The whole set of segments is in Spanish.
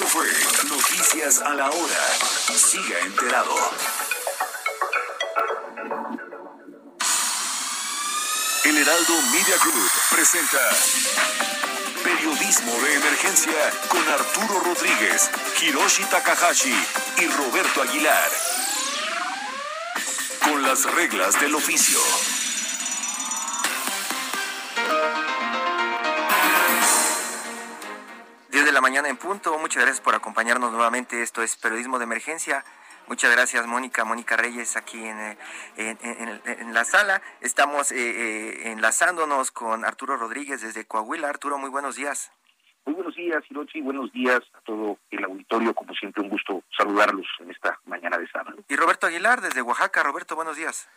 Esto fue Noticias a la Hora. Siga enterado. El Heraldo Media Group presenta Periodismo de Emergencia con Arturo Rodríguez, Hiroshi Takahashi y Roberto Aguilar. Con las reglas del oficio. De la mañana en punto. Muchas gracias por acompañarnos nuevamente. Esto es Periodismo de Emergencia. Muchas gracias, Mónica, Mónica Reyes, aquí en, eh, en, en- en la sala. Estamos eh, eh, enlazándonos con Arturo Rodríguez desde Coahuila. Arturo, muy buenos días. Muy buenos días, Hirochi. Buenos días a todo el auditorio. Como siempre, un gusto saludarlos en esta mañana de sábado. Y Roberto Aguilar desde Oaxaca. Roberto, buenos días.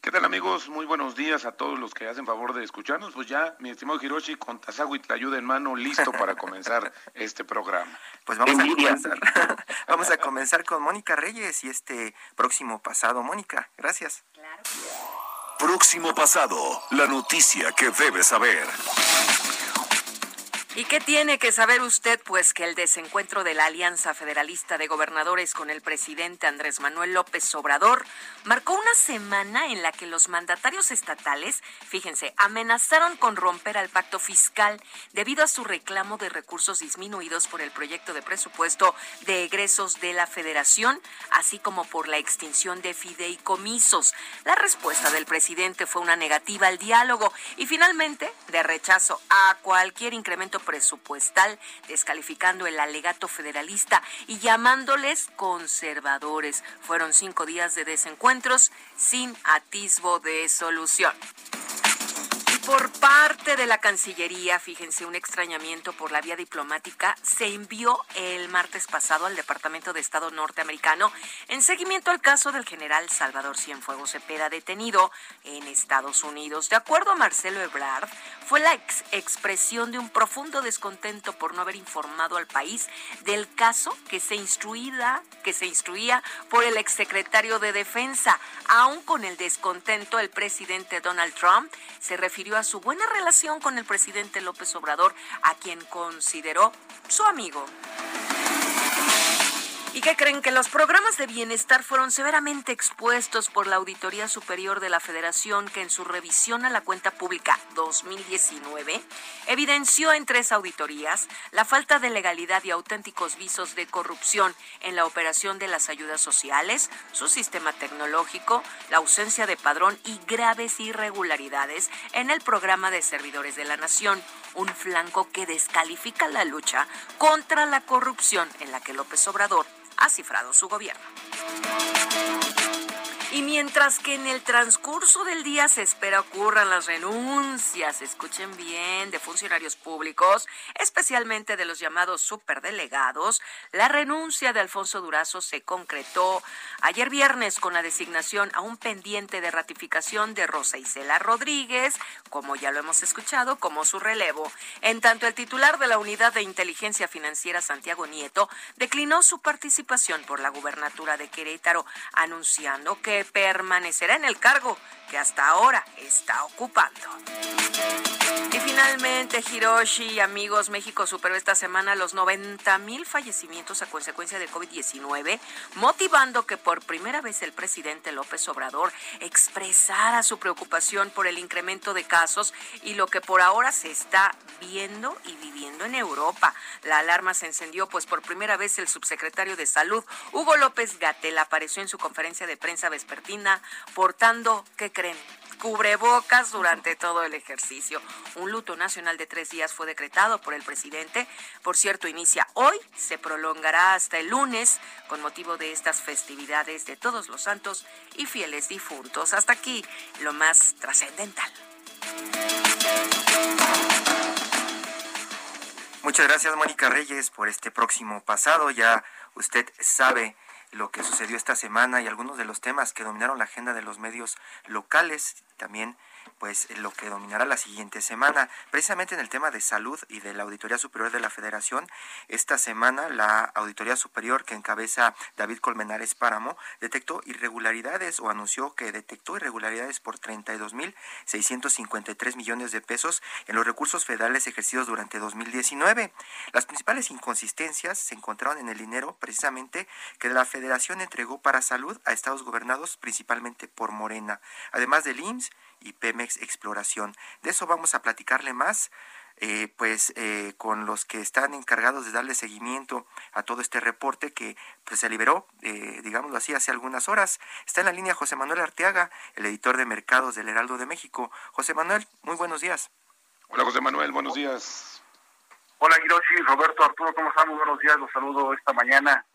¿Qué tal amigos? Muy buenos días a todos los que hacen favor de escucharnos. Pues ya, mi estimado Hiroshi, con Tazago y ayuda en mano, listo para comenzar este programa. Pues vamos a comenzar. vamos a comenzar con Mónica Reyes y este próximo pasado. Mónica, gracias. Próximo pasado, la noticia que debes saber. ¿Y qué tiene que saber usted? Pues que el desencuentro de la Alianza Federalista de Gobernadores con el presidente Andrés Manuel López Obrador marcó una semana en la que los mandatarios estatales, fíjense, amenazaron con romper al pacto fiscal debido a su reclamo de recursos disminuidos por el proyecto de presupuesto de egresos de la Federación, así como por la extinción de fideicomisos. La respuesta del presidente fue una negativa al diálogo y finalmente de rechazo a cualquier incremento presupuestal, descalificando el alegato federalista y llamándoles conservadores. Fueron cinco días de desencuentros sin atisbo de solución. Por parte de la Cancillería, fíjense, un extrañamiento por la vía diplomática se envió el martes pasado al Departamento de Estado norteamericano en seguimiento al caso del general Salvador Cienfuegos Cepeda detenido en Estados Unidos. De acuerdo a Marcelo Ebrard, fue la ex- expresión de un profundo descontento por no haber informado al país del caso que se instruía, que se instruía por el exsecretario de Defensa. Aún con el descontento, el presidente Donald Trump se refirió a su buena relación con el presidente López Obrador, a quien consideró su amigo. ¿Y qué creen? Que los programas de bienestar fueron severamente expuestos por la Auditoría Superior de la Federación, que en su revisión a la cuenta pública 2019 evidenció en tres auditorías la falta de legalidad y auténticos visos de corrupción en la operación de las ayudas sociales, su sistema tecnológico, la ausencia de padrón y graves irregularidades en el programa de servidores de la nación un flanco que descalifica la lucha contra la corrupción en la que López Obrador ha cifrado su gobierno. Y mientras que en el transcurso del día se espera ocurran las renuncias, escuchen bien, de funcionarios públicos, especialmente de los llamados superdelegados, la renuncia de Alfonso Durazo se concretó ayer viernes con la designación a un pendiente de ratificación de Rosa Isela Rodríguez, como ya lo hemos escuchado, como su relevo. En tanto, el titular de la Unidad de Inteligencia Financiera, Santiago Nieto, declinó su participación por la gubernatura de Querétaro, anunciando que permanecerá en el cargo que hasta ahora está ocupando. Y finalmente, Hiroshi, amigos, México superó esta semana los 90 mil fallecimientos a consecuencia de COVID-19, motivando que por primera vez el presidente López Obrador expresara su preocupación por el incremento de casos y lo que por ahora se está viendo y viviendo en Europa. La alarma se encendió, pues por primera vez el subsecretario de Salud, Hugo López Gatel, apareció en su conferencia de prensa vespertina portando, ¿qué creen? cubrebocas durante todo el ejercicio. Un luto nacional de tres días fue decretado por el presidente. Por cierto, inicia hoy, se prolongará hasta el lunes con motivo de estas festividades de todos los santos y fieles difuntos. Hasta aquí lo más trascendental. Muchas gracias, Mónica Reyes, por este próximo pasado. Ya usted sabe lo que sucedió esta semana y algunos de los temas que dominaron la agenda de los medios locales. También pues lo que dominará la siguiente semana. Precisamente en el tema de salud y de la Auditoría Superior de la Federación, esta semana la Auditoría Superior que encabeza David Colmenares Páramo detectó irregularidades o anunció que detectó irregularidades por 32.653 millones de pesos en los recursos federales ejercidos durante 2019. Las principales inconsistencias se encontraron en el dinero precisamente que la Federación entregó para salud a estados gobernados principalmente por Morena, además del IMSS y Pemex Exploración. De eso vamos a platicarle más. Eh, pues eh, con los que están encargados de darle seguimiento a todo este reporte que pues, se liberó, eh, digámoslo así, hace algunas horas. Está en la línea José Manuel Arteaga, el editor de mercados del Heraldo de México. José Manuel, muy buenos días. Hola José Manuel, buenos días. Hola Hiroshi, Roberto, Arturo, ¿cómo están? Muy buenos días, los saludo esta mañana.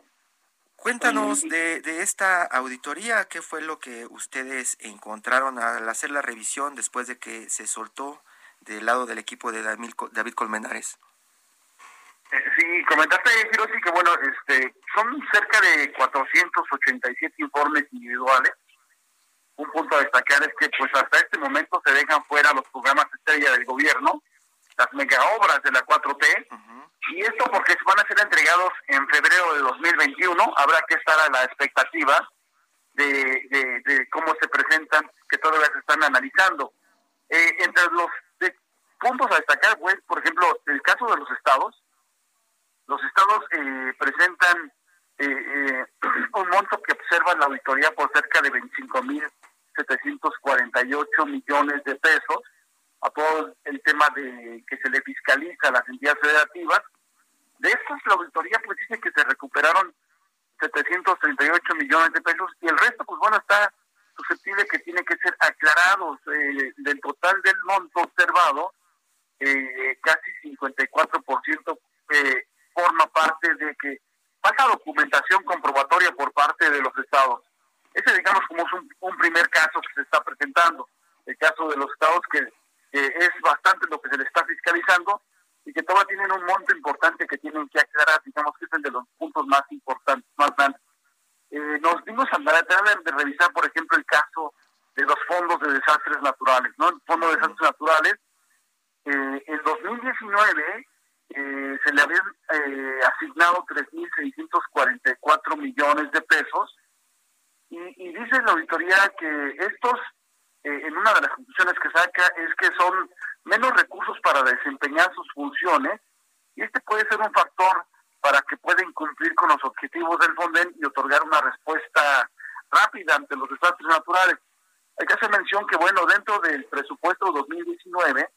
Cuéntanos de, de, esta auditoría, ¿qué fue lo que ustedes encontraron al hacer la revisión después de que se soltó del lado del equipo de David Colmenares? Eh, sí, comentaste, Hiroshi, que bueno, este, son cerca de 487 informes individuales. Un punto a destacar es que pues hasta este momento se dejan fuera los programas estrella del gobierno, las mega obras de la 4T, y esto porque van a ser entregados en febrero de 2021. Habrá que estar a la expectativa de, de, cómo se presentan, que todavía se están analizando. Eh, entre los puntos a destacar, pues, por ejemplo, el caso de los estados. Los estados eh, presentan eh, un monto que observa la auditoría por cerca de 25.748 millones de pesos a todo el tema de que se le fiscaliza a las entidades federativas. De estos, la auditoría pues dice que se recuperaron 738 millones de pesos y el resto, pues bueno, está susceptible que tiene que ser aclarados. Eh, del total del monto observado, eh, casi 54% eh, forma parte de que pasa documentación comprobatoria por parte de los estados. Ese, digamos, como es un, un primer caso que se está presentando. El caso de los estados que es bastante lo que se le está fiscalizando y que todavía tienen un monto importante que tienen que aclarar, digamos que es el de los puntos más importantes, más grandes. Eh, nos dimos a la de revisar, por ejemplo, el caso de los fondos de desastres naturales, ¿no? El fondo de desastres naturales, eh, en 2019 eh, se le habían eh, asignado 3.644 millones de pesos y, y dice la auditoría que estos eh, en una de las conclusiones que saca es que son menos recursos para desempeñar sus funciones y este puede ser un factor para que puedan cumplir con los objetivos del Fonden y otorgar una respuesta rápida ante los desastres naturales. Hay que hacer mención que, bueno, dentro del presupuesto 2019,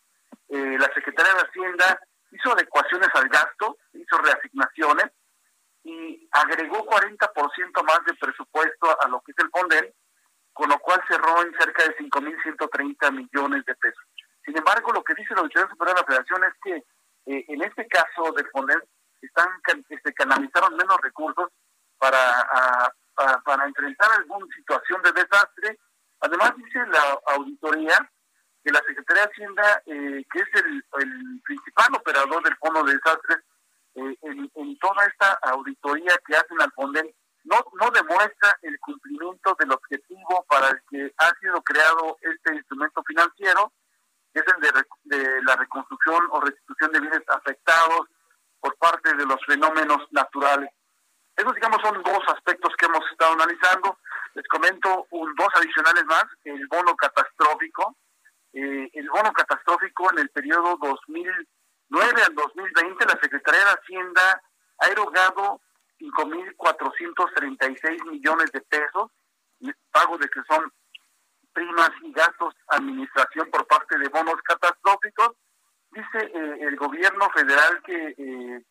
eh, la Secretaría de Hacienda hizo adecuaciones al gasto, hizo reasignaciones y agregó 40% más de presupuesto a lo que es el Fonden con lo cual cerró en cerca de 5.130 millones de pesos. Sin embargo, lo que dice la Auditoría Superior de la Federación es que eh, en este caso de Fonden están este, canalizaron menos recursos para, para enfrentar alguna situación de desastre. Además, dice la auditoría que la Secretaría de Hacienda, eh, que es el, principal operador del Fondo de Desastres, eh, en, en, toda esta auditoría que hacen al Fonden, no, no demuestra el cumplimiento del objetivo para el que ha sido creado este instrumento financiero, que es el de, de la reconstrucción o restitución de bienes afectados por parte de los fenómenos naturales. Esos, digamos, son dos aspectos que hemos estado analizando. Les comento un, dos adicionales más, el bono catastrófico. Eh, el bono catastrófico en el periodo 2009 al 2020, la Secretaría de Hacienda ha erogado 5.436 millones de pesos, pago de que son primas y gastos administración por parte de bonos catastróficos. Dice eh, el gobierno federal que eh,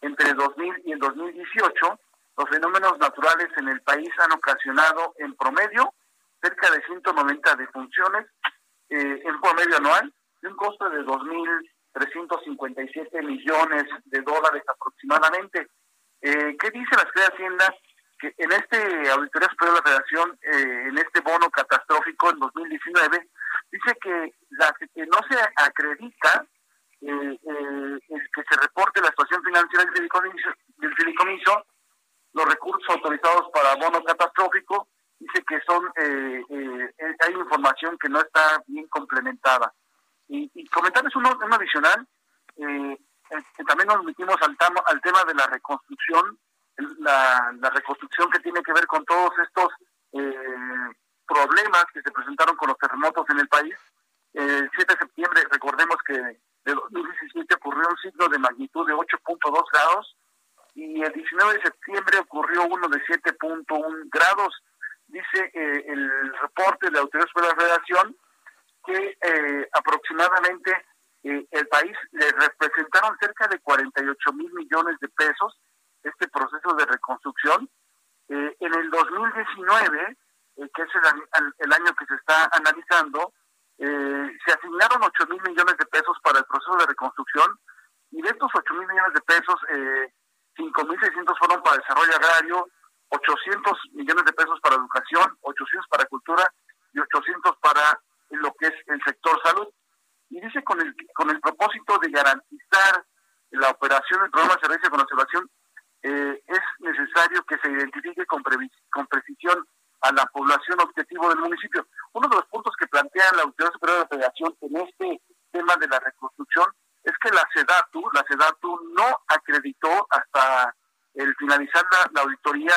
entre 2000 y el 2018 los fenómenos naturales en el país han ocasionado en promedio cerca de 190 defunciones eh, en promedio anual de un costo de 2.357 millones de dólares aproximadamente. Eh, ¿Qué dice la Secretaría de Hacienda? En este Auditoría Superior de la Federación, eh, en este bono catastrófico en 2019, dice que, no se acredita eh, el que se reporte la situación financiera del fideicomiso, del fideicomiso los recursos autorizados para bono catastrófico, dice que son hay información que no está bien complementada. Y, y comentarles uno adicional, también nos metimos al, al tema de la reconstrucción, la, reconstrucción que tiene que ver con todos estos problemas que se presentaron con los terremotos en el país. El 7 de septiembre, recordemos que de 2017 ocurrió un ciclo de magnitud de 8.2 grados y el 19 de septiembre ocurrió uno de 7.1 grados. Dice eh, el reporte de la Autoridad de la Federación que eh, aproximadamente eh, el país le representaron cerca de 48 mil millones de pesos este proceso de reconstrucción. en el 2019, que es el, año que se está analizando, se asignaron 8 mil millones de pesos para el proceso de reconstrucción y de estos 8 mil millones de pesos, eh, 5.600 fueron para desarrollo agrario, 800 millones de pesos para educación, 800 para cultura y 800 para lo que es el sector salud. Y dice con el, con el propósito de garantizar la operación del programa de servicio de conservación, eh, es necesario que se identifique con, con precisión a la población objetivo del municipio. Uno de los puntos que plantea la Autoridad Superior de la Federación en este tema de la reconstrucción es que la SEDATU, la SEDATU no acreditó hasta el finalizar la, auditoría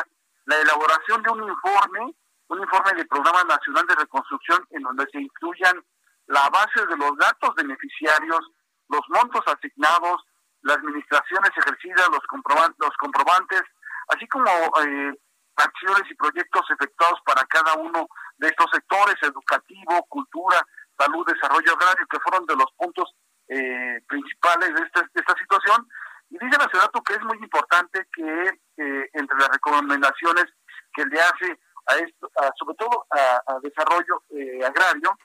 la elaboración de un informe, un informe del Programa Nacional de Reconstrucción en donde se incluyan de los datos beneficiarios, los montos asignados, las administraciones ejercidas, los, comprobantes, los comprobantes, así como eh, acciones y proyectos efectuados para cada uno de estos sectores, educativo, cultura, salud, desarrollo agrario, que fueron de los puntos eh, principales de esta, esta situación. Y dice la ciudad que es muy importante que eh, entre las recomendaciones que le hace a esto, sobre todo a, desarrollo eh, agrario,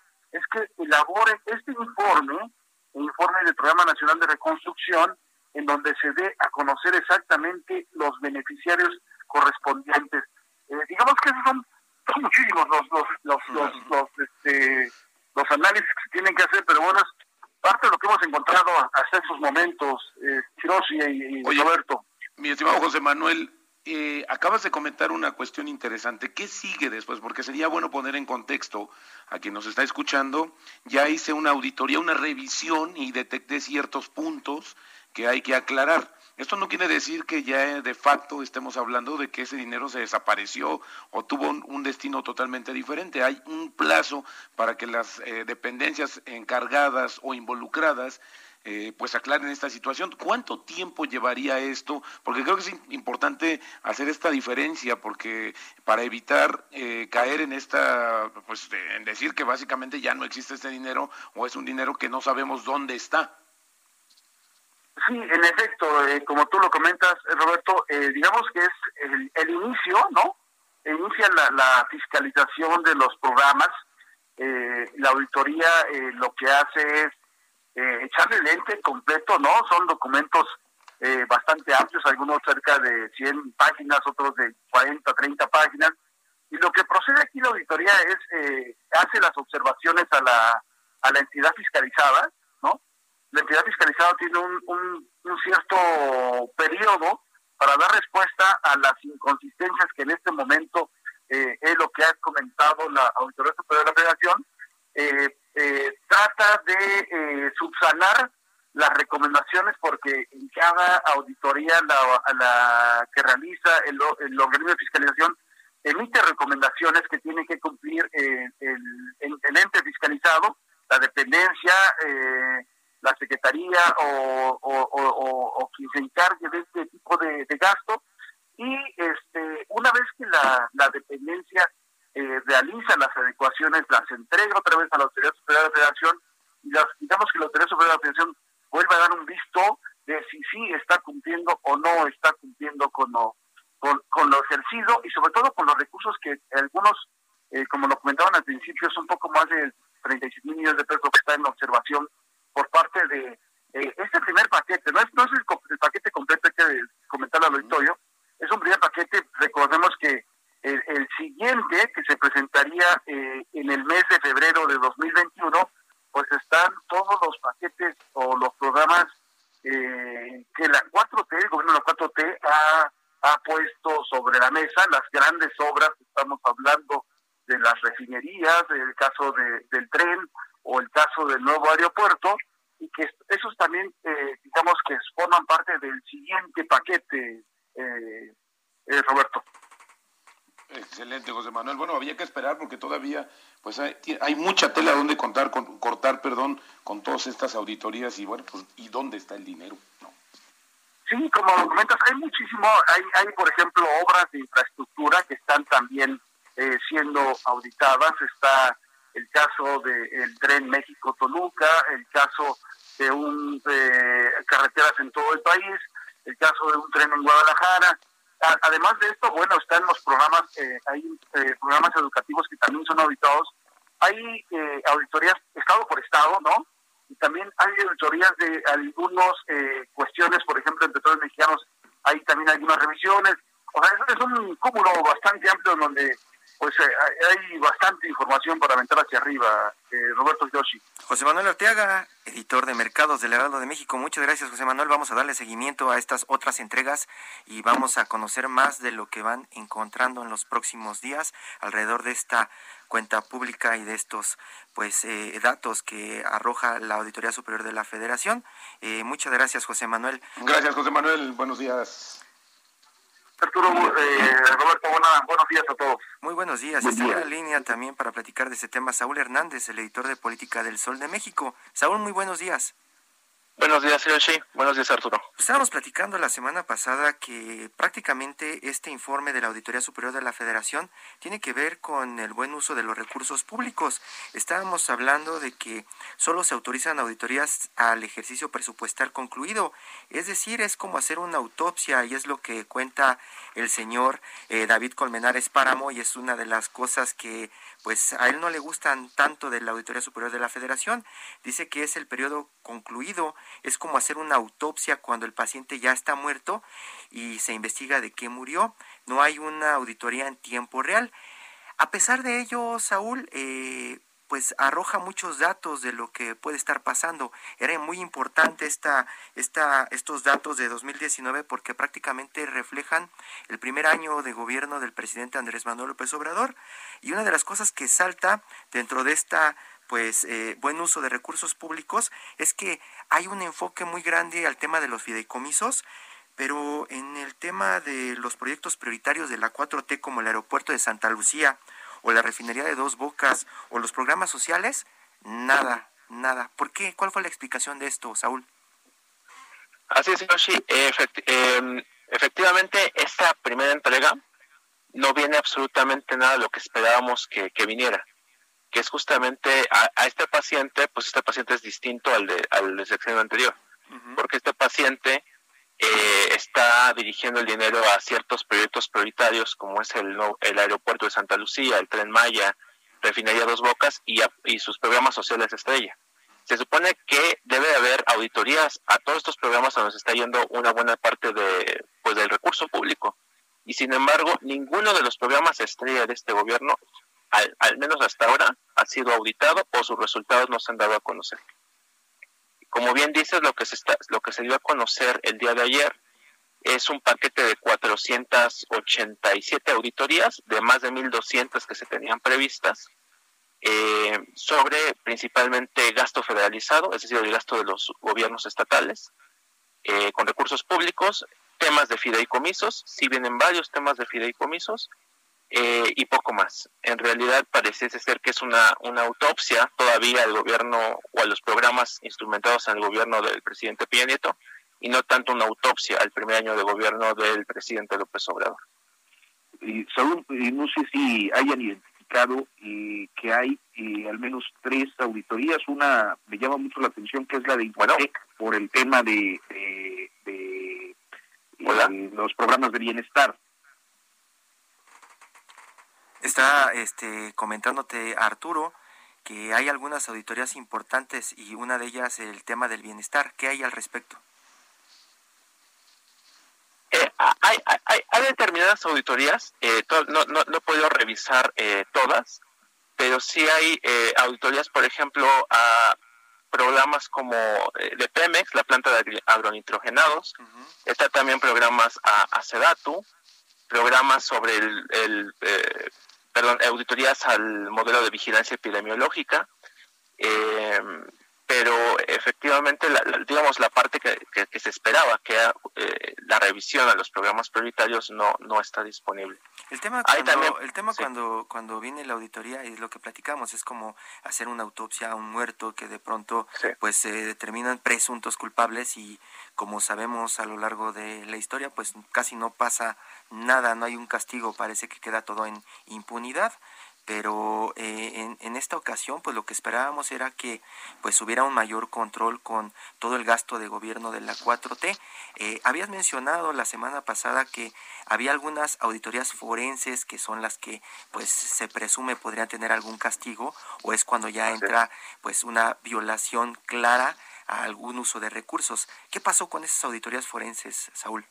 que elabore este informe, el informe del Programa Nacional de Reconstrucción, en donde se dé a conocer exactamente los beneficiarios correspondientes. digamos que esos son, son muchísimos los los los, los, los, este, los análisis que se tienen que hacer, pero bueno, parte de lo que hemos encontrado hasta esos momentos, eh, y, Roberto. Mi estimado José Manuel, eh, acabas de comentar una cuestión interesante. ¿Qué sigue después? Porque sería bueno poner en contexto a quien nos está escuchando. Ya hice una auditoría, una revisión y detecté ciertos puntos que hay que aclarar. Esto no quiere decir que ya de facto estemos hablando de que ese dinero se desapareció o tuvo un, destino totalmente diferente. Hay un plazo para que las eh, dependencias encargadas o involucradas eh, pues aclaren esta situación. ¿Cuánto tiempo llevaría esto? Porque creo que es importante hacer esta diferencia, porque para evitar eh, caer en esta, pues en decir que básicamente ya no existe este dinero o es un dinero que no sabemos dónde está. Sí, en efecto, eh, como tú lo comentas, eh, Roberto, eh, digamos que es el, inicio, ¿no? Inicia la, fiscalización de los programas. la auditoría lo que hace es echarle lente completo, ¿no? Son documentos bastante amplios, algunos cerca de 100 páginas, otros de 40, 30 páginas. Y lo que procede aquí la auditoría es, hace las observaciones a la, a la entidad fiscalizada, ¿no? la entidad fiscalizada tiene un, cierto periodo para dar respuesta a las inconsistencias que en este momento eh, es lo que ha comentado la Autoridad Superior de la Federación, eh, eh, trata de subsanar las recomendaciones porque en cada auditoría la, que realiza el, organismo de fiscalización emite recomendaciones que tiene que cumplir el, el, ente fiscalizado, la dependencia, eh, la Secretaría o, o, quien se encargue de este tipo de, gasto. Y este, una vez que la, la dependencia eh, realiza las adecuaciones, las entrega otra vez a la Autoridad Superior de la Federación y las, digamos que la Autoridad Superior de la Federación vuelve a dar un visto de si sí está cumpliendo o no está cumpliendo con lo, con, lo ejercido y sobre todo con los recursos que algunos, eh, como lo comentaban al principio, es un poco más de 37 mil millones de pesos que está en observación por parte de eh, este primer paquete, no es, no es el, paquete completo que comentar al auditorio, es un primer paquete, recordemos que el, siguiente que se presentaría eh, en el mes de febrero de 2021, pues están todos los paquetes o los programas eh, que la 4T, el gobierno de la 4T ha, ha puesto sobre la mesa las grandes obras, estamos hablando de las refinerías, el caso de, del tren o el caso del nuevo aeropuerto, y que esos también, eh, digamos que forman parte del siguiente paquete, eh, eh, Roberto. Excelente, José Manuel. Bueno, había que esperar porque todavía pues hay, hay mucha tela donde contar, con, cortar, perdón, con todas estas auditorías y bueno, pues ¿y dónde está el dinero? No. Sí, como comentas, hay muchísimo, hay, hay por ejemplo obras de infraestructura que están también eh, siendo auditadas, está el caso del tren México-Toluca, el caso de un eh, carreteras en todo el país, el caso de un tren en Guadalajara. Además de esto, bueno, están los programas, eh, hay eh, programas educativos que también son auditados. Hay eh, auditorías estado por estado, ¿no? Y también hay auditorías de algunas cuestiones, por ejemplo, en petróleos mexicanos hay también algunas revisiones. O sea, es, es un cúmulo bastante amplio en donde pues eh, hay bastante información para aventar hacia arriba, eh, Roberto Yoshi. José Manuel Orteaga, editor de Mercados del Heraldo de México. Muchas gracias, José Manuel. Vamos a darle seguimiento a estas otras entregas y vamos a conocer más de lo que van encontrando en los próximos días alrededor de esta cuenta pública y de estos pues eh, datos que arroja la Auditoría Superior de la Federación. muchas gracias, José Manuel. Gracias, José Manuel. Buenos días. Arturo, eh, Roberto, buenos días a todos. Muy buenos días. Está en la línea también para platicar de este tema Saúl Hernández, el editor de política del Sol de México. Saúl, muy buenos días. Buenos días, Hiroshi. Buenos días, Arturo. Estábamos platicando la semana pasada que prácticamente este informe de la Auditoría Superior de la Federación tiene que ver con el buen uso de los recursos públicos. Estábamos hablando de que solo se autorizan auditorías al ejercicio presupuestal concluido. Es decir, es como hacer una autopsia y es lo que cuenta el señor eh, David Colmenares Páramo y es una de las cosas que pues a él no le gustan tanto de la Auditoría Superior de la Federación. Dice que es el periodo concluido, es como hacer una autopsia cuando el paciente ya está muerto y se investiga de qué murió. No hay una auditoría en tiempo real. A pesar de ello, Saúl, eh, pues arroja muchos datos de lo que puede estar pasando. Era muy importante esta, esta, estos datos de 2019 porque prácticamente reflejan el primer año de gobierno del presidente Andrés Manuel López Obrador. Y una de las cosas que salta dentro de esta pues eh, buen uso de recursos públicos es que hay un enfoque muy grande al tema de los fideicomisos pero en el tema de los proyectos prioritarios de la 4T como el aeropuerto de Santa Lucía o la refinería de Dos Bocas o los programas sociales, nada, nada. ¿Por qué? ¿Cuál fue la explicación de esto, Saúl? Así es, Yoshi. Em, efectivamente, esta primera entrega no viene absolutamente nada de lo que esperábamos que, viniera, que es justamente a, este paciente, pues este paciente es distinto al de al del anterior, porque este paciente eh, está dirigiendo el dinero a ciertos proyectos prioritarios como es el, el aeropuerto de Santa Lucía, el tren Maya, refinería Dos Bocas y, sus programas sociales estrella. Se supone que debe haber auditorías a todos estos programas a se está yendo una buena parte de, pues, del recurso público. Y sin embargo, ninguno de los programas estrella de este gobierno, al, al menos hasta ahora, ha sido auditado o sus resultados no se han dado a conocer. Como bien dices, lo que se está, lo que se dio a conocer el día de ayer es un paquete de 487 auditorías de más de 1.200 que se tenían previstas eh, sobre principalmente gasto federalizado, es decir, el gasto de los gobiernos estatales eh, con recursos públicos, temas de fideicomisos, si vienen varios temas de fideicomisos, eh, y poco más. En realidad parece ser que es una, una autopsia todavía al gobierno o a los programas instrumentados en el gobierno del presidente Peña Nieto y no tanto una autopsia al primer año de gobierno del presidente López Obrador. Y, Saúl, no sé si hayan identificado eh, que hay eh, al menos tres auditorías. Una me llama mucho la atención que es la de Infotec por el tema de, de, los programas de bienestar. Está este, comentándote Arturo que hay algunas auditorías importantes y una de ellas el tema del bienestar. ¿Qué hay al respecto? Eh, hay, hay, hay, determinadas auditorías, eh, no, no, no, he podido revisar eh, todas, pero sí hay auditorías, por ejemplo, a programas como eh, de Pemex, la planta de agronitrogenados, está también programas a, a Sedatu, programas sobre el, eh, perdón, auditorías al modelo de vigilancia epidemiológica, eh, pero efectivamente, digamos, la parte que, se esperaba, que era eh, la revisión a los programas prioritarios, no, no está disponible. El tema, cuando, el tema cuando, cuando viene la auditoría y lo que platicamos es como hacer una autopsia a un muerto que de pronto pues se determinan presuntos culpables y como sabemos a lo largo de la historia pues casi no pasa nada, no hay un castigo, parece que queda todo en impunidad pero eh, en, esta ocasión pues lo que esperábamos era que pues hubiera un mayor control con todo el gasto de gobierno de la 4T. Eh, habías mencionado la semana pasada que había algunas auditorías forenses que son las que pues se presume podrían tener algún castigo o es cuando ya entra pues una violación clara a algún uso de recursos. ¿Qué pasó con esas auditorías forenses, Saúl?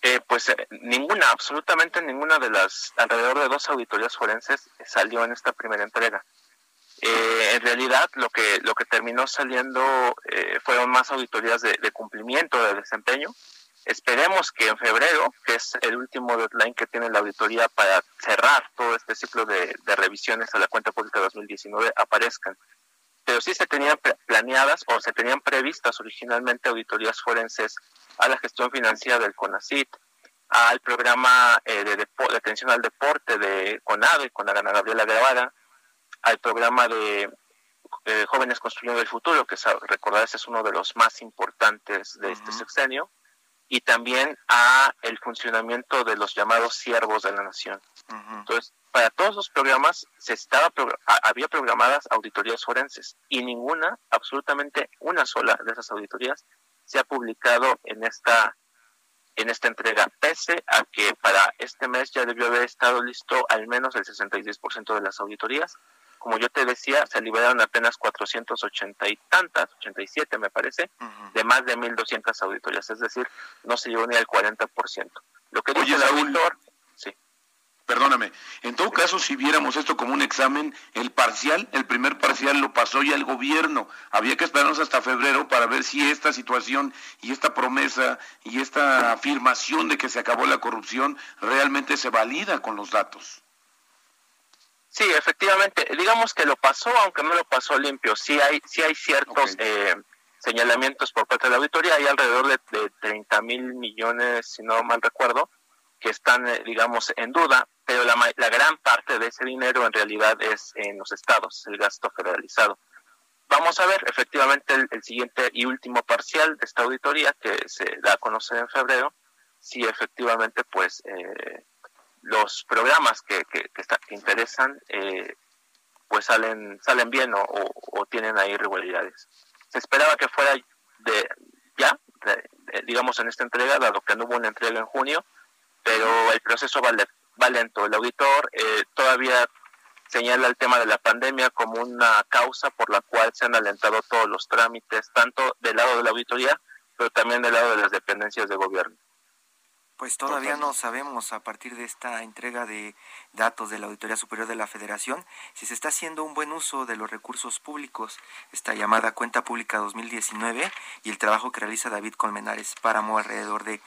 Eh, pues eh, ninguna, absolutamente ninguna de las alrededor de dos auditorías forenses salió en esta primera entrega. Eh, en realidad lo que lo que terminó saliendo fueron más auditorías de, cumplimiento de desempeño. Esperemos que en febrero, que es el último deadline que tiene la auditoría para cerrar todo este ciclo de, de revisiones a la cuenta pública 2019, aparezcan. Pero sí se tenían planeadas o se tenían previstas originalmente auditorías forenses a la gestión financiera del CONACIT, al programa eh, de, atención al deporte de CONADE, con la Gana Gabriela Guevara, al programa de eh, Jóvenes Construyendo el Futuro, que recordarás es uno de los más importantes de este sexenio, y también a el funcionamiento de los llamados siervos de la nación. Entonces, para todos los programas se estaba había programadas auditorías forenses y ninguna, absolutamente una sola de esas auditorías se ha publicado en esta en esta entrega, pese a que para este mes ya debió haber estado listo al menos el 66% de las auditorías. Como yo te decía, se liberaron apenas 480 y tantas, 87 me parece, de más de 1.200 auditorías, es decir, no se llegó ni al 40%. Lo que dice el auditor perdóname, en todo caso, si viéramos esto como un examen, el parcial, el primer parcial lo pasó ya el gobierno. Había que esperarnos hasta febrero para ver si esta situación y esta promesa y esta afirmación de que se acabó la corrupción realmente se valida con los datos. Sí, efectivamente, digamos que lo pasó, aunque no lo pasó limpio. Sí hay, sí hay ciertos eh, señalamientos por parte de la auditoría, hay alrededor de, de 30 mil millones, si no mal recuerdo, que están, eh, digamos, en duda, pero la, la gran parte de ese dinero en realidad es en los estados, el gasto federalizado. Vamos a ver efectivamente el, siguiente y último parcial de esta auditoría que se da a conocer en febrero, si efectivamente pues eh, los programas que, que, interesan eh, pues salen salen bien o, tienen ahí irregularidades. Se esperaba que fuera de ya, digamos en esta entrega, dado que no hubo una entrega en junio, pero el proceso va, va lento. El auditor eh, todavía señala el tema de la pandemia como una causa por la cual se han alentado todos los trámites, tanto del lado de la auditoría, pero también del lado de las dependencias de gobierno. Pues todavía no sabemos a partir de esta entrega de datos de la Auditoría Superior de la Federación si se está haciendo un buen uso de los recursos públicos, esta llamada Cuenta Pública 2019 y el trabajo que realiza David Colmenares Páramo alrededor de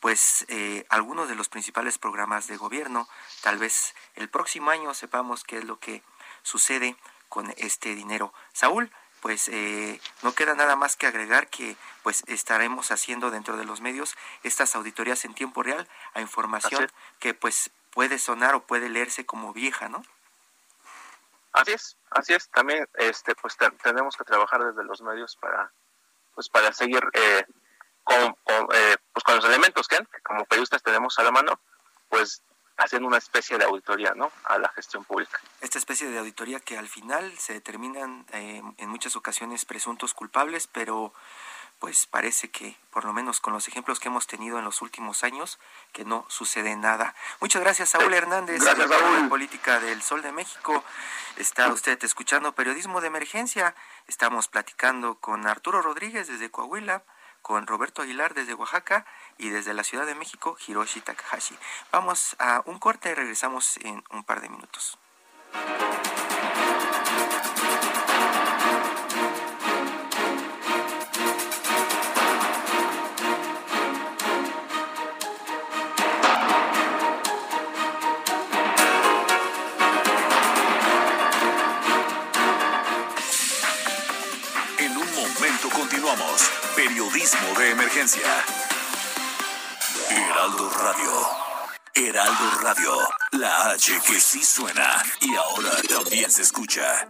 pues eh, algunos de los principales programas de gobierno. Tal vez el próximo año sepamos qué es lo que sucede con este dinero. Saúl, pues eh, no queda nada más que agregar que pues estaremos haciendo dentro de los medios estas auditorías en tiempo real a información que pues puede sonar o puede leerse como vieja, ¿no? Así es, así es. También este pues tenemos que trabajar desde los medios para pues para seguir eh, con, eh, pues con los elementos que como periodistas tenemos a la mano, pues haciendo una especie de auditoría ¿no? a la gestión pública. Esta especie de auditoría que al final se determinan eh, en muchas ocasiones presuntos culpables, pero pues parece que, por lo menos con los ejemplos que hemos tenido en los últimos años, que no sucede nada. Muchas gracias, Saúl Hernández, gracias, Saúl. Política del Sol de México. Está usted escuchando Periodismo de Emergencia. Estamos platicando con Arturo Rodríguez desde Coahuila, con Roberto Aguilar desde Oaxaca y desde la Ciudad de México, Hiroshi Takahashi. Vamos a un corte y regresamos en un par de minutos. En un momento continuamos. Periodismo de emergencia. Heraldo Radio. Heraldo Radio. La H que sí suena y ahora también se escucha.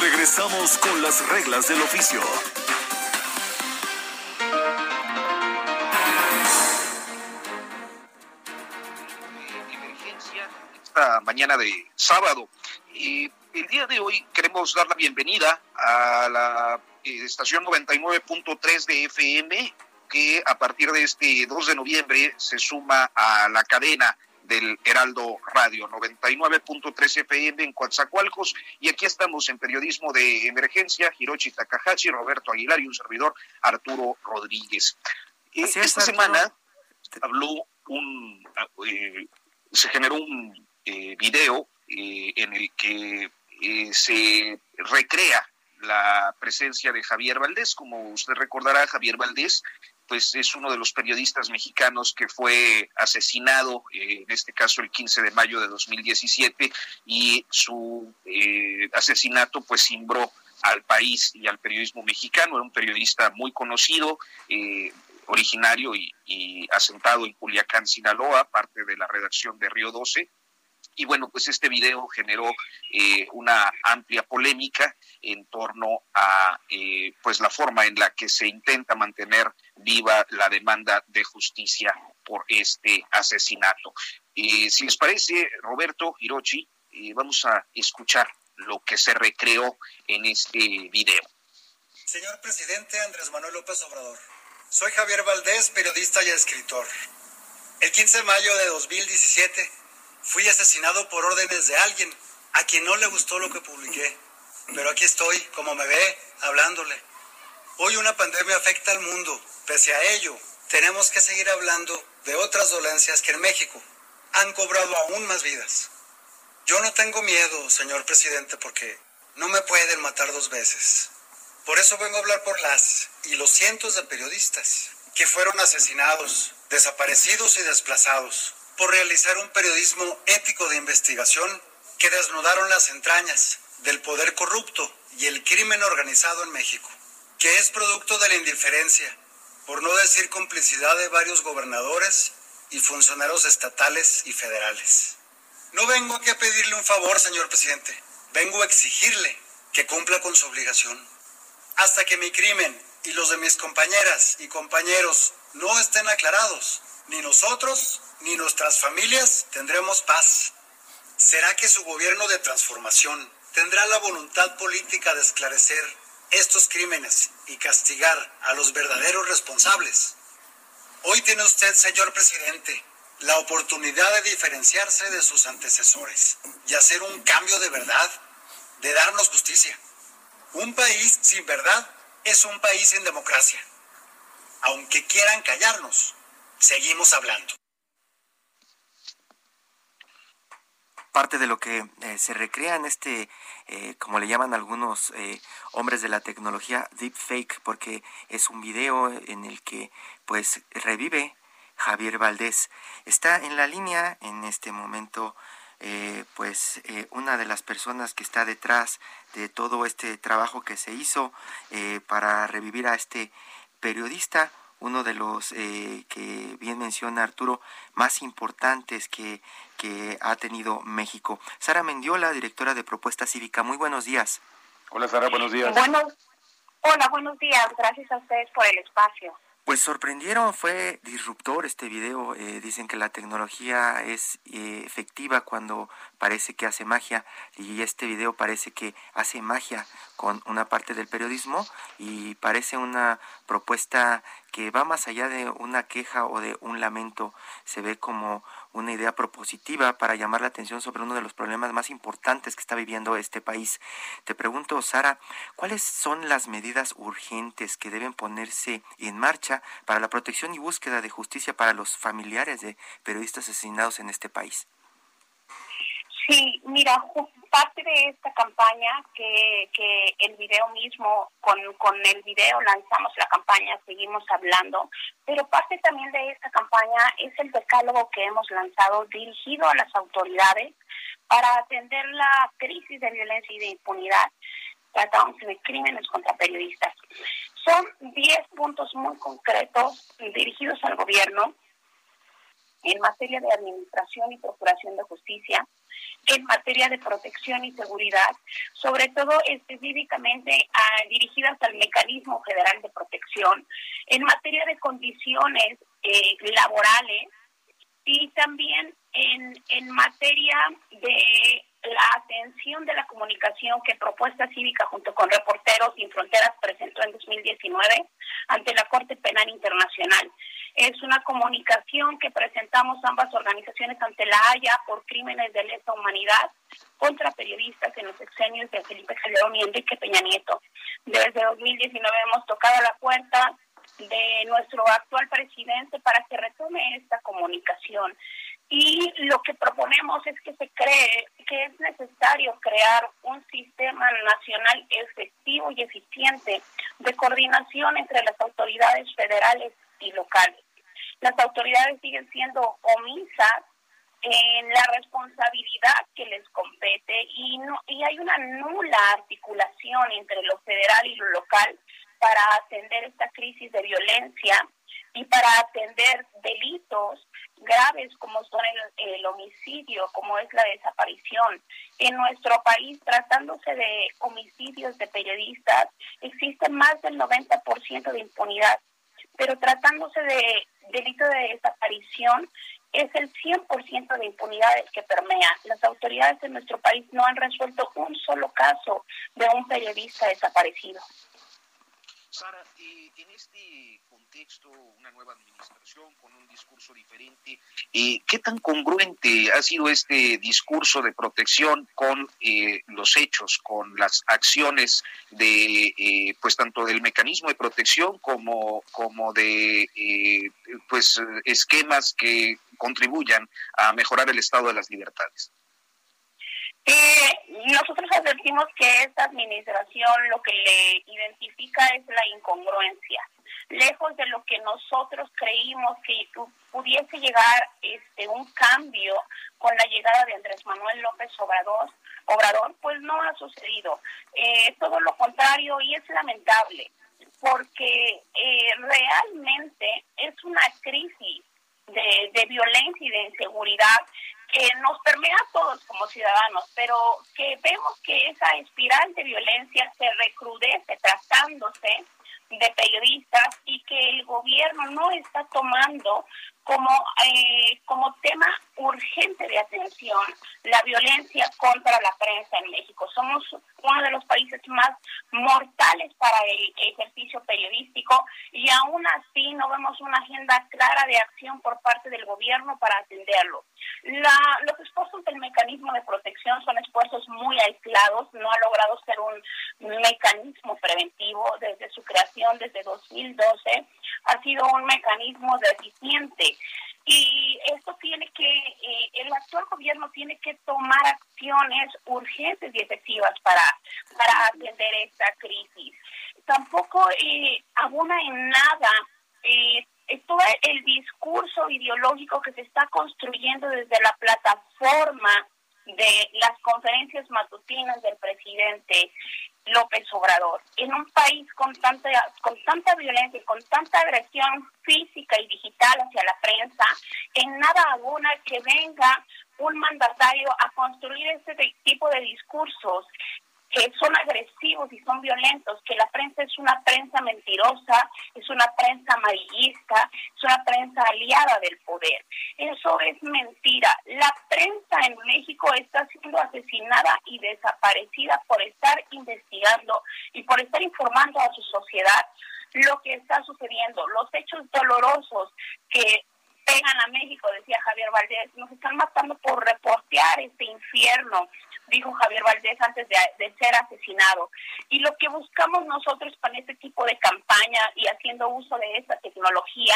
Regresamos con las reglas del oficio. Esta mañana de sábado. Y el día de hoy queremos dar la bienvenida a la eh, estación 99.3 de FM, que a partir de este 2 de noviembre se suma a la cadena del Heraldo Radio 99.3 FM en Coatzacoalcos y aquí estamos en periodismo de emergencia Hiroshi Takahashi, Roberto Aguilar y un servidor Arturo Rodríguez. Es, Esta Arturo. semana habló un eh, se generó un eh, video eh, en el que eh, se recrea la presencia de Javier Valdés. Como usted recordará, Javier Valdés pues es uno de los periodistas mexicanos que fue asesinado, eh, en este caso el 15 de mayo de 2017, y su eh, asesinato pues cimbró al país y al periodismo mexicano. Era un periodista muy conocido, eh, originario y, y asentado en Culiacán, Sinaloa, parte de la redacción de Río 12. Y bueno, pues este video generó eh, una amplia polémica en torno a eh, pues la forma en la que se intenta mantener viva la demanda de justicia por este asesinato. Eh, si les parece, Roberto Hirochi, eh, vamos a escuchar lo que se recreó en este video. Señor presidente Andrés Manuel López Obrador, soy Javier Valdés, periodista y escritor. El 15 de mayo de 2017 fui asesinado por órdenes de alguien a quien no le gustó lo que publiqué. Pero aquí estoy, como me ve, hablándole. Hoy una pandemia afecta al mundo. Pese a ello, tenemos que seguir hablando de otras dolencias que en México han cobrado aún más vidas. Yo no tengo miedo, señor presidente, porque no me pueden matar dos veces. Por eso vengo a hablar por las y los cientos de periodistas que fueron asesinados, desaparecidos y desplazados por realizar un periodismo ético de investigación que desnudaron las entrañas del poder corrupto y el crimen organizado en México, que es producto de la indiferencia, por no decir complicidad de varios gobernadores y funcionarios estatales y federales. No vengo aquí a pedirle un favor, señor presidente, vengo a exigirle que cumpla con su obligación. Hasta que mi crimen y los de mis compañeras y compañeros no estén aclarados, ni nosotros ni nuestras familias tendremos paz. ¿Será que su gobierno de transformación tendrá la voluntad política de esclarecer estos crímenes y castigar a los verdaderos responsables? Hoy tiene usted, señor presidente, la oportunidad de diferenciarse de sus antecesores y hacer un cambio de verdad, de darnos justicia. Un país sin verdad es un país sin democracia. Aunque quieran callarnos, seguimos hablando. parte de lo que eh, se recrea en este, eh, como le llaman algunos eh, hombres de la tecnología, deepfake, porque es un video en el que pues revive Javier Valdés. Está en la línea en este momento, eh, pues eh, una de las personas que está detrás de todo este trabajo que se hizo eh, para revivir a este periodista uno de los eh, que bien menciona Arturo más importantes que, que ha tenido México. Sara Mendiola, directora de Propuesta Cívica, muy buenos días. Hola Sara, buenos días. Bueno, hola, buenos días. Gracias a ustedes por el espacio. Pues sorprendieron, fue disruptor este video. eh, dicen que la tecnología es eh, efectiva cuando parece que hace magia y este video parece que hace magia con una parte del periodismo y parece una propuesta que va más allá de una queja o de un lamento. Se ve como una idea propositiva para llamar la atención sobre uno de los problemas más importantes que está viviendo este país. Te pregunto, Sara, ¿cuáles son las medidas urgentes que deben ponerse en marcha para la protección y búsqueda de justicia para los familiares de periodistas asesinados en este país? Sí, mira, parte de esta campaña que, que el video mismo, con, con el video lanzamos la campaña, seguimos hablando, pero parte también de esta campaña es el decálogo que hemos lanzado dirigido a las autoridades para atender la crisis de violencia y de impunidad. tratándose de crímenes contra periodistas. Son 10 puntos muy concretos dirigidos al gobierno en materia de administración y procuración de justicia, en materia de protección y seguridad, sobre todo específicamente dirigidas al mecanismo federal de protección, en materia de condiciones eh, laborales y también en, en materia de la atención de la comunicación que Propuesta Cívica junto con Reporteros Sin Fronteras presentó en 2019 ante la Corte Penal Internacional. Es una comunicación que presentamos ambas organizaciones ante la Haya por crímenes de lesa humanidad contra periodistas en los exenios de Felipe Calderón y Enrique Peña Nieto. Desde 2019 hemos tocado la puerta de nuestro actual presidente para que retome esta comunicación y lo que proponemos es que se cree que es necesario crear un sistema nacional efectivo y eficiente de coordinación entre las autoridades federales y locales. Las autoridades siguen siendo omisas en la responsabilidad que les compete y no y hay una nula articulación entre lo federal y lo local para atender esta crisis de violencia y para atender delitos graves como son el, homicidio, como es la desaparición. En nuestro país, tratándose de homicidios de periodistas, existe más del 90% de impunidad, pero tratándose de delito de desaparición, es el 100% de impunidad el que permea. Las autoridades de nuestro país no han resuelto un solo caso de un periodista desaparecido. Sara, eh, en contexto, una nueva administración con un discurso diferente, eh, ¿qué tan congruente ha sido este discurso de protección con eh, los hechos, con las acciones de, pues tanto del mecanismo de protección como, como de, pues esquemas que contribuyan a mejorar el estado de las libertades? Eh, nosotros advertimos que esta administración lo que le identifica es la incongruencia. Lejos de lo que nosotros creímos que pudiese llegar este un cambio con la llegada de Andrés Manuel López Obrador, Obrador pues no ha sucedido. Eh, todo lo contrario y es lamentable porque eh, realmente es una crisis de, de violencia y de inseguridad que nos permea a todos como ciudadanos, pero que vemos que esa espiral de violencia se recrudece tratándose de periodistas y que el gobierno no está tomando como, eh, como tema urgente de atención la violencia contra la prensa en México. Somos uno de los países más mortales para el ejercicio periodístico y aún así no vemos una agenda clara de acción por parte del gobierno para atenderlo. La, los esfuerzos del mecanismo de protección son esfuerzos muy aislados, no ha logrado ser un mecanismo preventivo desde su creación desde 2012, ha sido un mecanismo deficiente y esto tiene que, eh, el actual gobierno tiene que tomar acciones urgentes y efectivas para, para atender esta crisis. Tampoco eh, abona en nada eh, todo el discurso ideológico que se está construyendo desde la plataforma de las conferencias matutinas del presidente López Obrador. En un país con tanta, con tanta violencia y con tanta agresión física y digital hacia la prensa, en nada alguna que venga un mandatario a construir ese tipo de discursos que son agresivos y son violentos, que la prensa es una prensa mentirosa, es una prensa amarillista, es una prensa aliada del poder. Eso es mentira. La prensa en México está siendo asesinada y desaparecida por estar investigando y por estar informando a su sociedad lo que está sucediendo, los hechos dolorosos que pegan a México, decía Javier Valdés, nos están matando por reportear este infierno, dijo Javier Valdés antes de, ser asesinado. Y lo que buscamos nosotros con este tipo de campaña y haciendo uso de esta tecnología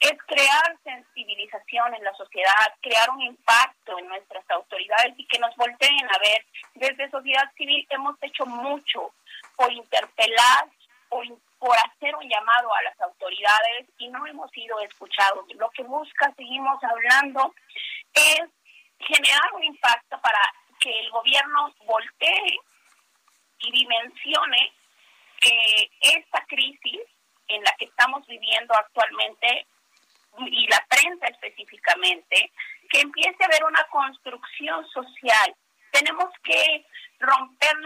es crear sensibilización en la sociedad, crear un impacto en nuestras autoridades y que nos volteen a ver. Desde sociedad civil hemos hecho mucho por interpelar, por por hacer un llamado a las autoridades y no hemos sido escuchados. Lo que busca, seguimos hablando, es generar un impacto para que el gobierno voltee y dimensione que esta crisis en la que estamos viviendo actualmente y la prensa específicamente, que empiece a haber una construcción social. Tenemos que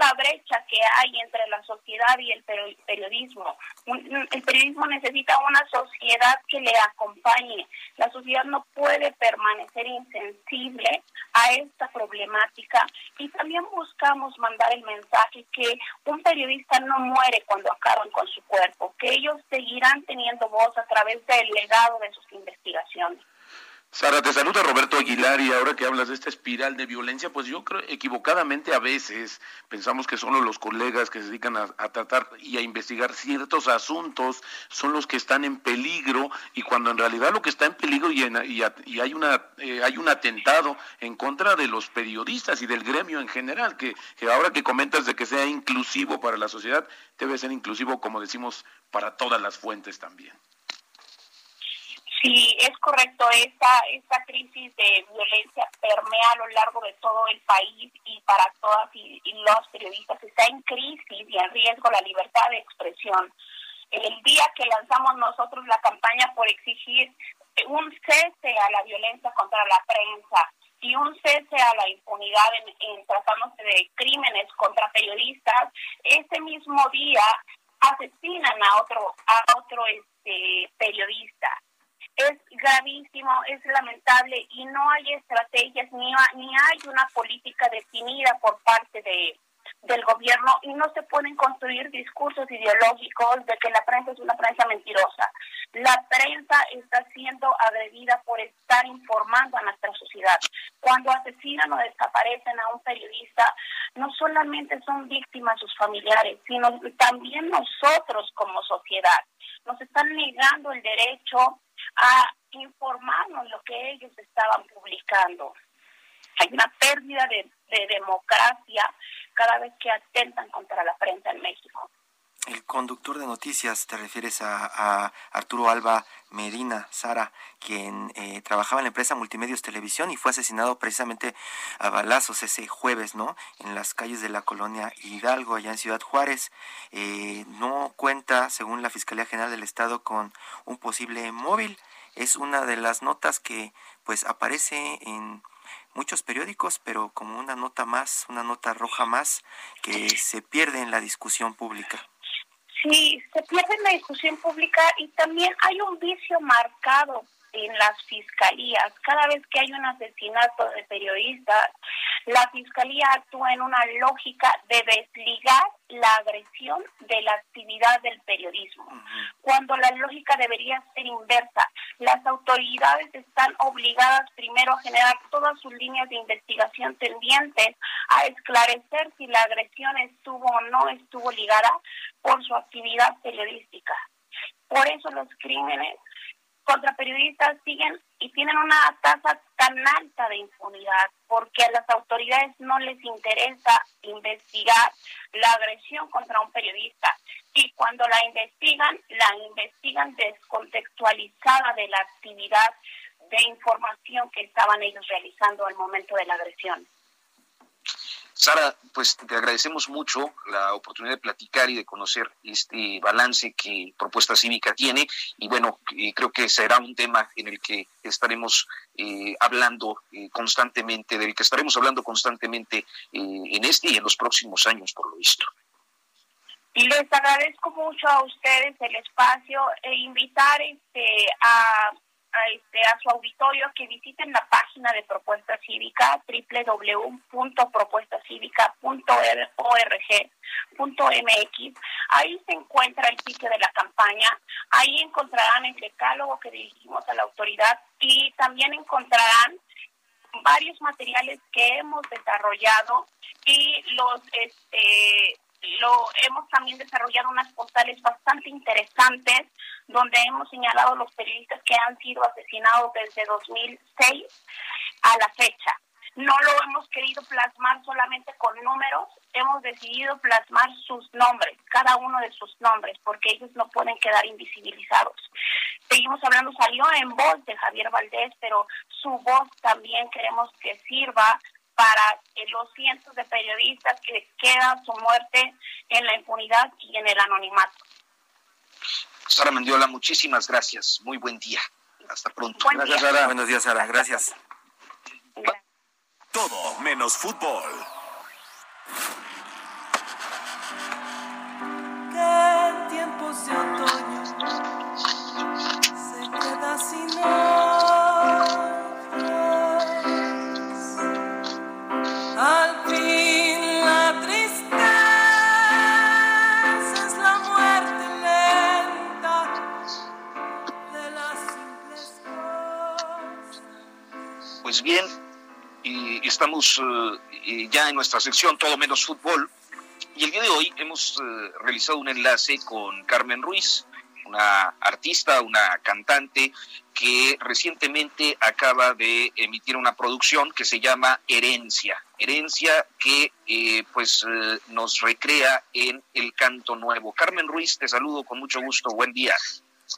la brecha que hay entre la sociedad y el periodismo. El periodismo necesita una sociedad que le acompañe. La sociedad no puede permanecer insensible a esta problemática y también buscamos mandar el mensaje que un periodista no muere cuando acaban con su cuerpo, que ellos seguirán teniendo voz a través del legado de sus investigaciones. Sara, te saluda Roberto Aguilar y ahora que hablas de esta espiral de violencia, pues yo creo equivocadamente a veces pensamos que solo los colegas que se dedican a, tratar y a investigar ciertos asuntos son los que están en peligro y cuando en realidad lo que está en peligro y, y, hay, una, eh, hay un atentado en contra de los periodistas y del gremio en general, que, que ahora que comentas de que sea inclusivo para la sociedad, debe ser inclusivo, como decimos, para todas las fuentes también. Sí, es correcto. Esta, esta crisis de violencia permea a lo largo de todo el país y para todas y, los periodistas está en crisis y en riesgo la libertad de expresión. El día que lanzamos nosotros la campaña por exigir un cese a la violencia contra la prensa y un cese a la impunidad en, en tratándose de crímenes contra periodistas, ese mismo día asesinan a otro a otro este periodista es gravísimo, es lamentable y no hay estrategias ni, ni hay una política definida por parte de del gobierno y no se pueden construir discursos ideológicos de que la prensa es una prensa mentirosa. La prensa está siendo agredida por estar informando a nuestra sociedad. Cuando asesinan o desaparecen a un periodista, no solamente son víctimas sus familiares, sino también nosotros como sociedad. Nos están negando el derecho a informarnos lo que ellos estaban publicando. Hay una pérdida de, democracia cada vez que atentan contra la prensa en México. El conductor de noticias, te refieres a, Arturo Alba Medina, Sara, quien eh, trabajaba en la empresa Multimedios Televisión y fue asesinado precisamente a balazos ese jueves, ¿no? En las calles de la colonia Hidalgo, allá en Ciudad Juárez. Eh, no cuenta, según la Fiscalía General del Estado, con un posible móvil. Es una de las notas que pues aparece en muchos periódicos, pero como una nota más, una nota roja más, que se pierde en la discusión pública. Sí, se pierde en la discusión pública y también hay un vicio marcado en las fiscalías. Cada vez que hay un asesinato de periodistas, la fiscalía actúa en una lógica de desligar la agresión de la actividad del periodismo, cuando la lógica debería ser inversa. Las autoridades están obligadas primero a generar todas sus líneas de investigación tendientes a esclarecer si la agresión estuvo o no estuvo ligada por su actividad periodística. Por eso los crímenes contra periodistas siguen y tienen una tasa tan alta de impunidad, porque a las autoridades no les interesa investigar la agresión contra un periodista. Y cuando la investigan, la investigan descontextualizada de la actividad de información que estaban ellos realizando al momento de la agresión. Sara, pues te agradecemos mucho la oportunidad de platicar y de conocer este balance que Propuesta Cívica tiene y bueno, creo que será un tema en el que estaremos eh, hablando eh, constantemente, del que estaremos hablando constantemente eh, en este y en los próximos años, por lo visto. Y les agradezco mucho a ustedes el espacio e invitar este, a a, este, a su auditorio que visiten la página de Propuesta Cívica, www.propuestacivica.org.mx. Ahí se encuentra el sitio de la campaña, ahí encontrarán el decálogo que dirigimos a la autoridad y también encontrarán varios materiales que hemos desarrollado y los este lo hemos también desarrollado unas postales bastante interesantes donde hemos señalado los periodistas que han sido asesinados desde 2006 a la fecha. No lo hemos querido plasmar solamente con números, hemos decidido plasmar sus nombres, cada uno de sus nombres, porque ellos no pueden quedar invisibilizados. Seguimos hablando, salió en voz de Javier Valdés, pero su voz también queremos que sirva para los cientos de periodistas que quedan su muerte en la impunidad y en el anonimato. Sara Mendiola, muchísimas gracias. Muy buen día. Hasta pronto. gracias, Sara. Buenos días, Sara. Gracias. Todo menos fútbol. Bien, y estamos eh, ya en nuestra sección Todo menos fútbol. Y el día de hoy hemos eh, realizado un enlace con Carmen Ruiz, una artista, una cantante que recientemente acaba de emitir una producción que se llama Herencia. Herencia que eh, pues nos recrea en el canto nuevo. Carmen Ruiz, te saludo con mucho gusto. Buen día.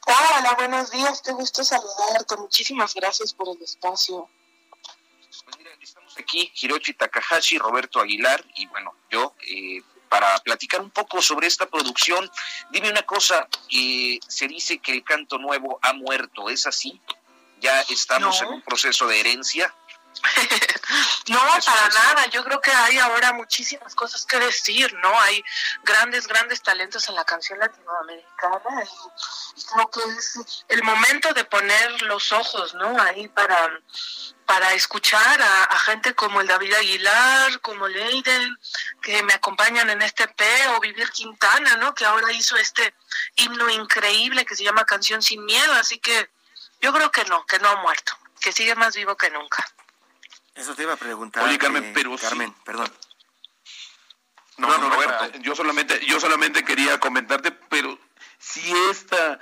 Hola, buenos días. Qué gusto saludarte. Muchísimas gracias por el espacio. Pues mira, estamos aquí, Hiroshi Takahashi, Roberto Aguilar y bueno, yo eh, para platicar un poco sobre esta producción. Dime una cosa, eh, se dice que el canto nuevo ha muerto, ¿es así? ¿Ya estamos en un proceso de herencia? no, para nada. Yo creo que hay ahora muchísimas cosas que decir, ¿no? Hay grandes, grandes talentos en la canción latinoamericana y, creo que es el momento de poner los ojos, ¿no? Ahí para, para escuchar a, gente como el David Aguilar, como Leiden, que me acompañan en este P, o Vivir Quintana, ¿no? Que ahora hizo este himno increíble que se llama Canción sin Miedo. Así que yo creo que no, que no ha muerto, que sigue más vivo que nunca. Eso te iba a preguntar. Oye, Carmen, eh, pero Carmen, perdón. No, no, no, yo solamente, yo solamente quería comentarte, pero si esta,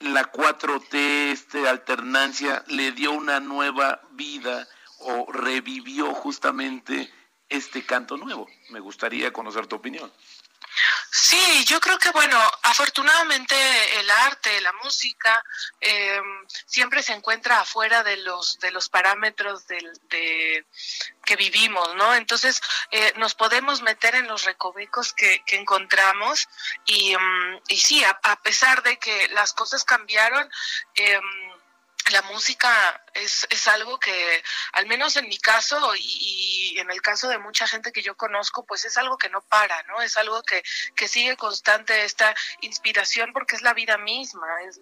la 4T, esta alternancia, le dio una nueva vida o revivió justamente este canto nuevo. Me gustaría conocer tu opinión. Sí, yo creo que bueno, afortunadamente el arte, la música, eh, siempre se encuentra afuera de los de los parámetros del, de que vivimos, ¿no? Entonces eh, nos podemos meter en los recovecos que, que encontramos y, mm, y sí, a, a, pesar de que las cosas cambiaron. Eh, la música es, es, algo que, al menos en mi caso y, en el caso de mucha gente que yo conozco, pues es algo que no para, ¿no? Es algo que, que sigue constante esta inspiración porque es la vida misma. Es,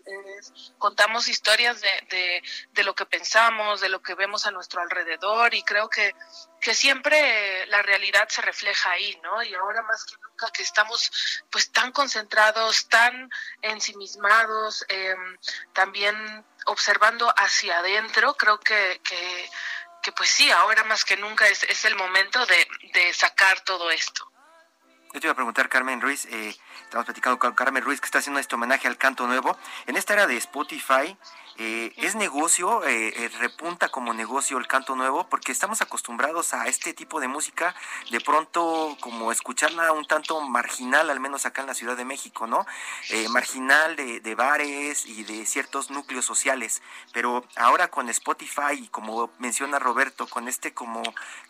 contamos historias de, de, de, lo que pensamos, de lo que vemos a nuestro alrededor y creo que, que siempre la realidad se refleja ahí, ¿no? Y ahora más que nunca que estamos pues tan concentrados, tan ensimismados, eh, también observando hacia adentro, creo que, que, pues sí, ahora más que nunca es, es el momento de, de, sacar todo esto. Yo te iba a preguntar, Carmen Ruiz, eh, estamos platicando con Carmen Ruiz, que está haciendo este homenaje al canto nuevo. En esta era de Spotify, eh, ¿Es negocio, eh, eh, repunta como negocio el canto nuevo? Porque estamos acostumbrados a este tipo de música, de pronto como escucharla un tanto marginal, al menos acá en la Ciudad de México, ¿no? marginal de, bares y de ciertos núcleos sociales. Pero ahora con Spotify como menciona Roberto, con este como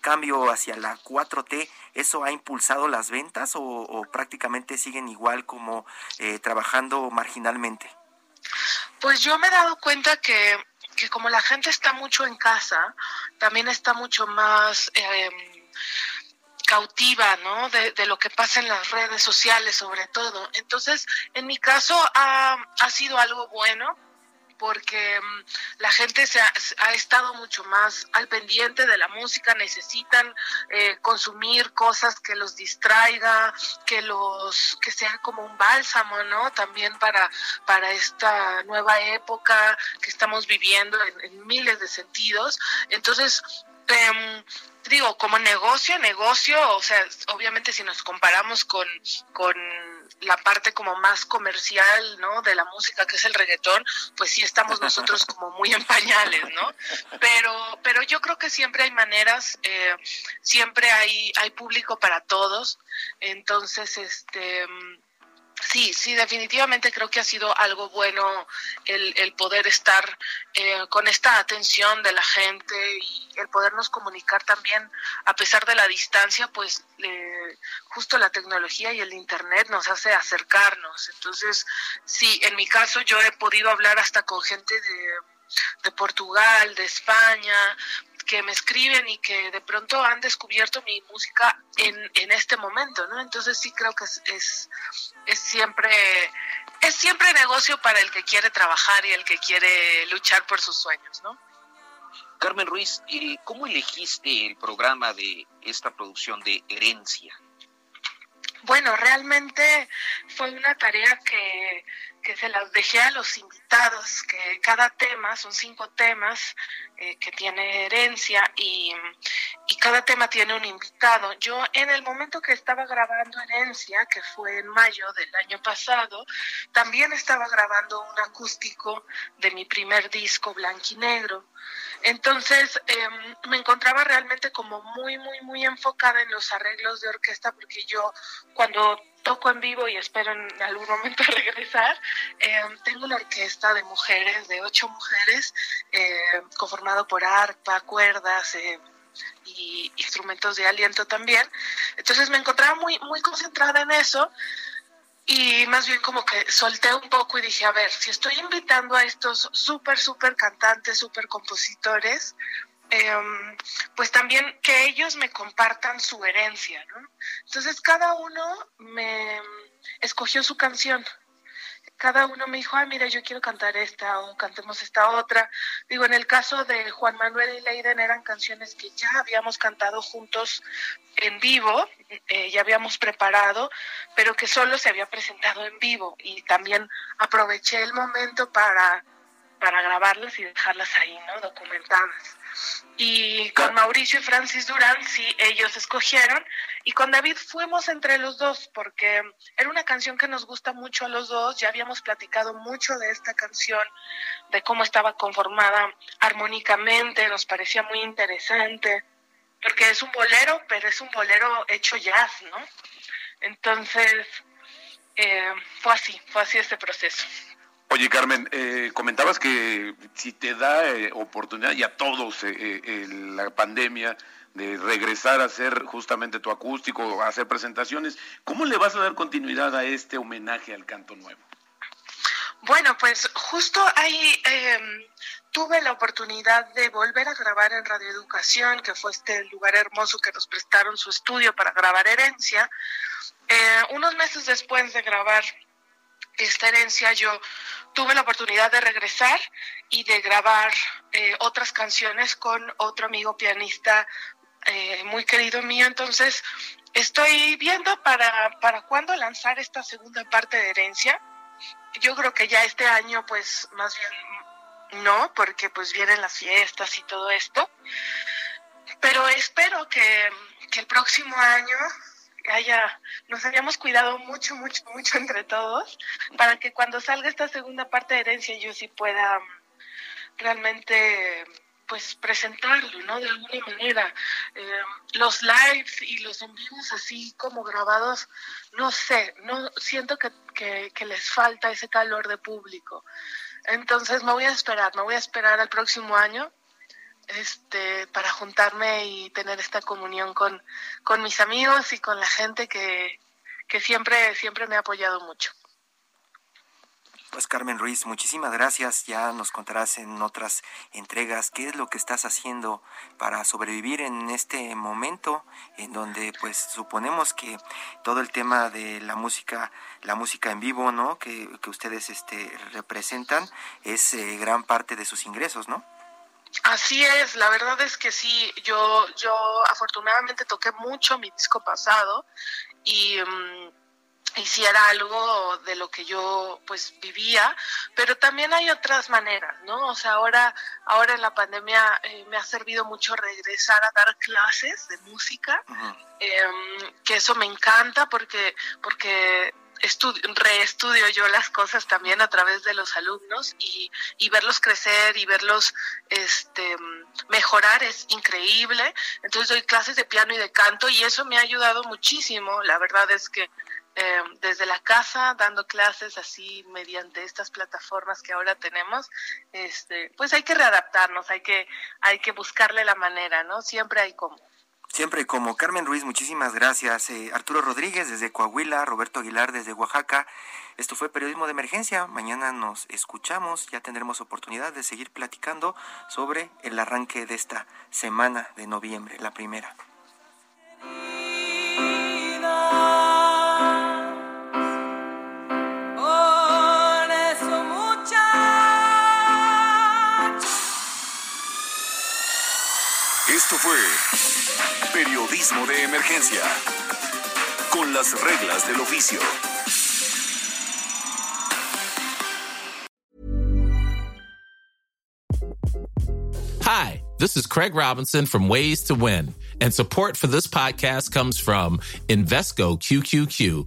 cambio hacia la 4T, ¿eso ha impulsado las ventas o, o prácticamente siguen igual como trabajando marginalmente? Pues yo me he dado cuenta que, que como la gente está mucho en casa, también está mucho más eh, cautiva, ¿no? De, de, lo que pasa en las redes sociales sobre todo. Entonces, en mi caso ha, ha sido algo bueno porque mm, la gente se ha, estado mucho más al pendiente de la música, necesitan eh, consumir cosas que los distraiga, que los que sean como un bálsamo, ¿no? También para para esta nueva época que estamos viviendo en, miles de sentidos. Entonces eh, digo, como negocio, negocio, o sea, obviamente si nos comparamos con, con la parte como más comercial, ¿no? De la música, que es el reggaetón, pues sí estamos nosotros como muy en pañales, ¿no? Pero, pero yo creo que siempre hay maneras, eh, siempre hay, hay público para todos, entonces, este Sí, sí, definitivamente creo que ha sido algo bueno el, el poder estar eh, con esta atención de la gente y el podernos comunicar también a pesar de la distancia, pues justo la tecnología y el Internet nos hace acercarnos. Entonces, sí, en mi caso yo he podido hablar hasta con gente de, de Portugal, de España, que me escriben y que de pronto han descubierto mi música en, en este momento, ¿no? Entonces sí creo que es, es, es siempre es siempre negocio para el que quiere trabajar y el que quiere luchar por sus sueños, ¿no? Carmen Ruiz, ¿cómo elegiste el programa de esta producción de Herencia? Bueno, realmente fue una tarea que, que se las dejé a los invitados, que cada tema, son cinco temas eh, que tiene herencia y, y, cada tema tiene un invitado. Yo en el momento que estaba grabando herencia, que fue en mayo del año pasado, también estaba grabando un acústico de mi primer disco, Blanquinegro. Entonces eh, me encontraba realmente como muy, muy, muy enfocada en los arreglos de orquesta porque yo cuando toco en vivo y espero en algún momento regresar, eh, tengo una orquesta de mujeres, de ocho mujeres, eh, conformado por arpa, cuerdas, eh, y instrumentos de aliento también. Entonces me encontraba muy, muy concentrada en eso y más bien como que solté un poco y dije, a ver, si estoy invitando a estos súper, súper cantantes, súper compositores, eh, pues también que ellos me compartan su herencia. Entonces cada uno me escogió su canción cada uno me dijo, ah, mira, yo quiero cantar esta o cantemos esta otra. Digo, en el caso de Juan Manuel y Leiden eran canciones que ya habíamos cantado juntos en vivo, eh, ya habíamos preparado, pero que solo se había presentado en vivo y también aproveché el momento para, para grabarlas y dejarlas ahí, ¿no? Documentadas. Y con Mauricio y Francis Durán, sí, ellos escogieron. Y con David fuimos entre los dos, porque era una canción que nos gusta mucho a los dos. Ya habíamos platicado mucho de esta canción, de cómo estaba conformada armónicamente, nos parecía muy interesante, porque es un bolero, pero es un bolero hecho jazz, ¿no? Entonces, eh, fue así, fue así este proceso. Oye, Carmen, eh, comentabas que si te da eh, oportunidad, y a todos eh, la pandemia, de regresar a hacer justamente tu acústico, a hacer presentaciones, ¿cómo le vas a dar continuidad a este homenaje al canto nuevo? Bueno, pues justo ahí em, tuve la oportunidad de volver a grabar en Radio Educación, que fue este lugar hermoso que nos prestaron su estudio para grabar herencia. unos meses después de grabar esta herencia yo tuve la oportunidad de regresar y de grabar eh, otras canciones con otro amigo pianista eh, muy querido mío. Entonces, estoy viendo para, para cuándo lanzar esta segunda parte de herencia. Yo creo que ya este año, pues más bien no, porque pues vienen las fiestas y todo esto. Pero espero que, que el próximo año haya, nos hayamos cuidado mucho, mucho, mucho entre todos, para que cuando salga esta segunda parte de herencia yo sí pueda realmente pues presentarlo, ¿no? De alguna manera. Eh, los lives y los en vivos así como grabados, no sé, no siento que, que les falta ese calor de público. Entonces me voy a esperar, me voy a esperar al próximo año este, para juntarme y tener esta comunión con, con mis amigos y con la gente que, que siempre, siempre me ha apoyado mucho. Pues Carmen Ruiz, muchísimas gracias. Ya nos contarás en otras entregas qué es lo que estás haciendo para sobrevivir en este momento en donde pues suponemos que todo el tema de la música, la música en vivo, ¿no? Que, que ustedes este, representan es eh, gran parte de sus ingresos, ¿no? Así es, la verdad es que sí, yo, yo afortunadamente toqué mucho mi disco pasado y, um, y sí era algo de lo que yo pues vivía, pero también hay otras maneras, ¿no? O sea, ahora, ahora en la pandemia eh, me ha servido mucho regresar a dar clases de música, eh, que eso me encanta porque, porque reestudio yo las cosas también a través de los alumnos y, y verlos crecer y verlos este, mejorar es increíble. Entonces doy clases de piano y de canto y eso me ha ayudado muchísimo. La verdad es que eh, desde la casa, dando clases así mediante estas plataformas que ahora tenemos, este, pues hay que readaptarnos, hay que, hay que buscarle la manera, ¿no? Siempre hay como. Siempre como Carmen Ruiz, muchísimas gracias. Eh, Arturo Rodríguez desde Coahuila, Roberto Aguilar desde Oaxaca. Esto fue Periodismo de Emergencia. Mañana nos escuchamos. Ya tendremos oportunidad de seguir platicando sobre el arranque de esta semana de noviembre, la primera. Esto fue Periodismo de Emergencia. Con las reglas del oficio. Hi, this is Craig Robinson from Ways to Win, and support for this podcast comes from Invesco QQQ,